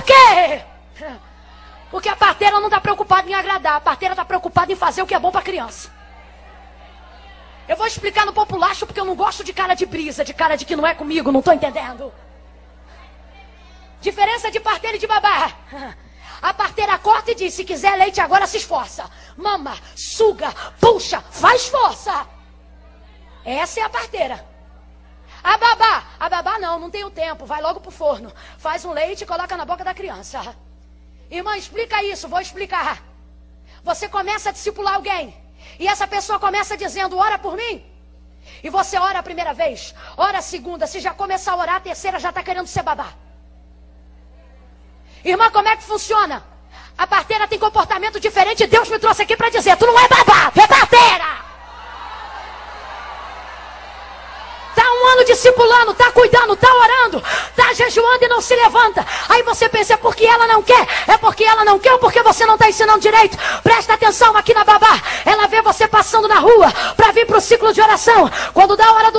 Por quê? Porque a parteira não está preocupada em agradar, a parteira está preocupada em fazer o que é bom para a criança. Eu vou explicar no populacho porque eu não gosto de cara de brisa, de cara de que não é comigo, não estou entendendo. Diferença de parteira e de babá. A parteira corta e diz: se quiser leite agora, se esforça. Mama, suga, puxa, faz força. Essa é a parteira. A babá, a babá não, não tem o tempo, vai logo pro forno. Faz um leite e coloca na boca da criança. Irmã, explica isso, vou explicar. Você começa a discipular alguém. E essa pessoa começa dizendo: ora por mim. E você ora a primeira vez, ora a segunda. Se já começar a orar, a terceira já está querendo ser babá. Irmã, como é que funciona? A parteira tem comportamento diferente. Deus me trouxe aqui para dizer: tu não é babá, é parteira. um ano discipulando, está cuidando, está orando, está jejuando e não se levanta. Aí você pensa, é porque ela não quer, é porque ela não quer ou porque você não está ensinando direito. Presta atenção aqui na babá. Ela vê você passando na rua para vir para o ciclo de oração. Quando dá hora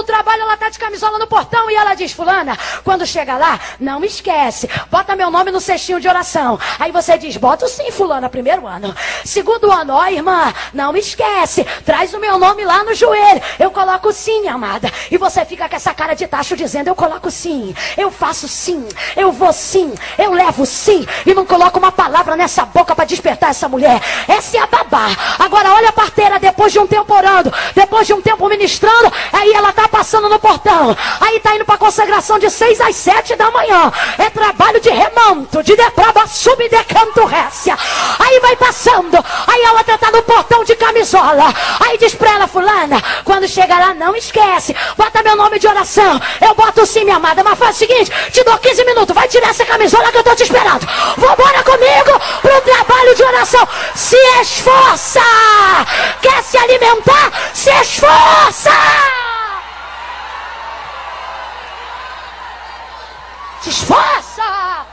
ela está de camisola no portão e ela diz, fulana, quando chega lá, não esquece, bota meu nome no cestinho de oração. Aí você diz, bota sim, fulana, primeiro ano. Segundo ano, ó irmã, não esquece, traz o meu nome lá no joelho. Eu coloco sim, amada. E você fica com essa cara de tacho dizendo: Eu coloco sim, eu faço sim, eu vou sim, eu levo sim. E não coloco uma palavra nessa boca para despertar essa mulher. Essa é a babá. Agora olha a parteira depois de um tempo orando, depois de um tempo ministrando. Aí ela tá passando no portão. Aí tá indo para consagração de seis às sete da manhã. É trabalho de remanto, de deprava, subdecanto récia. Aí vai passando. Aí ela tá no portão de camisola. Aí diz pra ela, fulana, quando chegar lá, não esquece. Bota meu nome de oração. Eu boto sim, minha amada. Mas faz o seguinte: te dou 15 minutos. Vai tirar essa camisola que eu tô te esperando. Vambora comigo pro trabalho de oração. Se esforça. Quer se alimentar? Se esforça. Se esforça.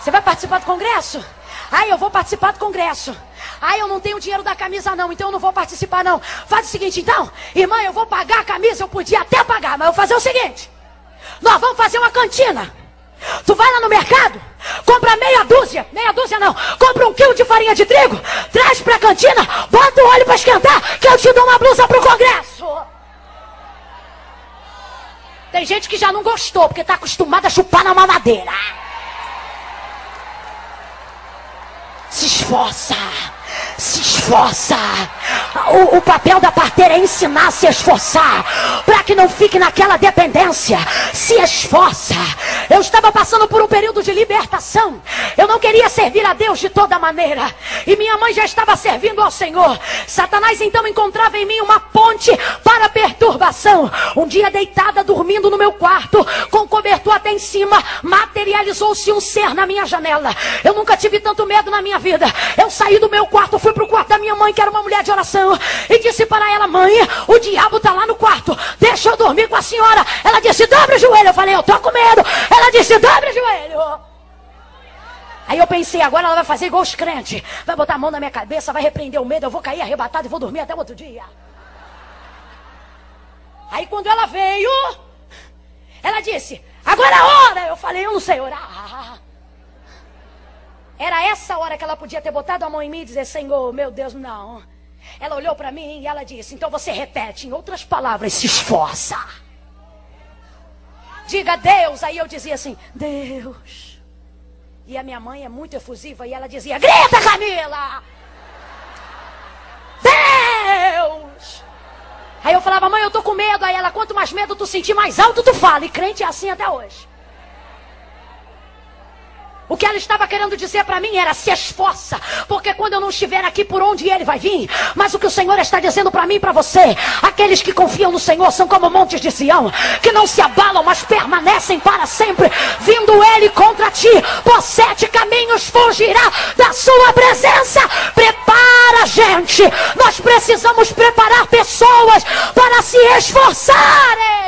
Você vai participar do congresso? Ai, eu vou participar do congresso. Ai, eu não tenho dinheiro da camisa, não, então eu não vou participar, não. Faz o seguinte, então, irmã, eu vou pagar a camisa, eu podia até pagar, mas eu vou fazer o seguinte: nós vamos fazer uma cantina. Tu vai lá no mercado, compra meia dúzia, meia dúzia não, compra um quilo de farinha de trigo, traz pra cantina, bota o óleo pra esquentar, que eu te dou uma blusa pro congresso. Tem gente que já não gostou, porque tá acostumada a chupar na mamadeira. Se esforça se esforça. O, o, papel da parteira é ensinar a se esforçar, para que não fique naquela dependência. Se esforça. Eu estava passando por um período de libertação. Eu não queria servir a Deus de toda maneira. E minha mãe já estava servindo ao Senhor. Satanás então encontrava em mim uma ponte para perturbação. Um dia deitada, dormindo no meu quarto, com cobertor até em cima, materializou-se um ser na minha janela. Eu nunca tive tanto medo na minha vida. Eu saí do meu quarto, fui para o quarto da minha mãe, que era uma mulher de oração, e disse para ela: Mãe, o diabo está lá no quarto, deixa eu dormir com a senhora. Ela disse: Dobre o joelho. Eu falei: Eu tô com medo. Ela disse: Dobre o joelho. Aí eu pensei, agora ela vai fazer igual os crentes. Vai botar a mão na minha cabeça, vai repreender o medo, eu vou cair arrebatado e vou dormir até outro dia. Aí quando ela veio, ela disse, agora ora. Eu falei, eu não sei orar. Era essa hora que ela podia ter botado a mão em mim e dizer: Senhor, meu Deus, não. Ela olhou para mim e ela disse: Então você repete, em outras palavras, se esforça. Diga Deus. Aí eu dizia assim: Deus. E a minha mãe é muito efusiva e ela dizia: Grita, Camila! Deus! Aí eu falava: Mãe, eu tô com medo. Aí ela: Quanto mais medo tu sentir, mais alto tu fala. E crente é assim até hoje. O que ela estava querendo dizer para mim era se esforça, porque quando eu não estiver aqui, por onde ele vai vir? Mas o que o Senhor está dizendo para mim e para você, aqueles que confiam no Senhor são como montes de Sião, que não se abalam, mas permanecem para sempre, vindo ele contra ti, por sete caminhos fugirá da sua presença. Prepara, gente. Nós precisamos preparar pessoas para se esforçarem.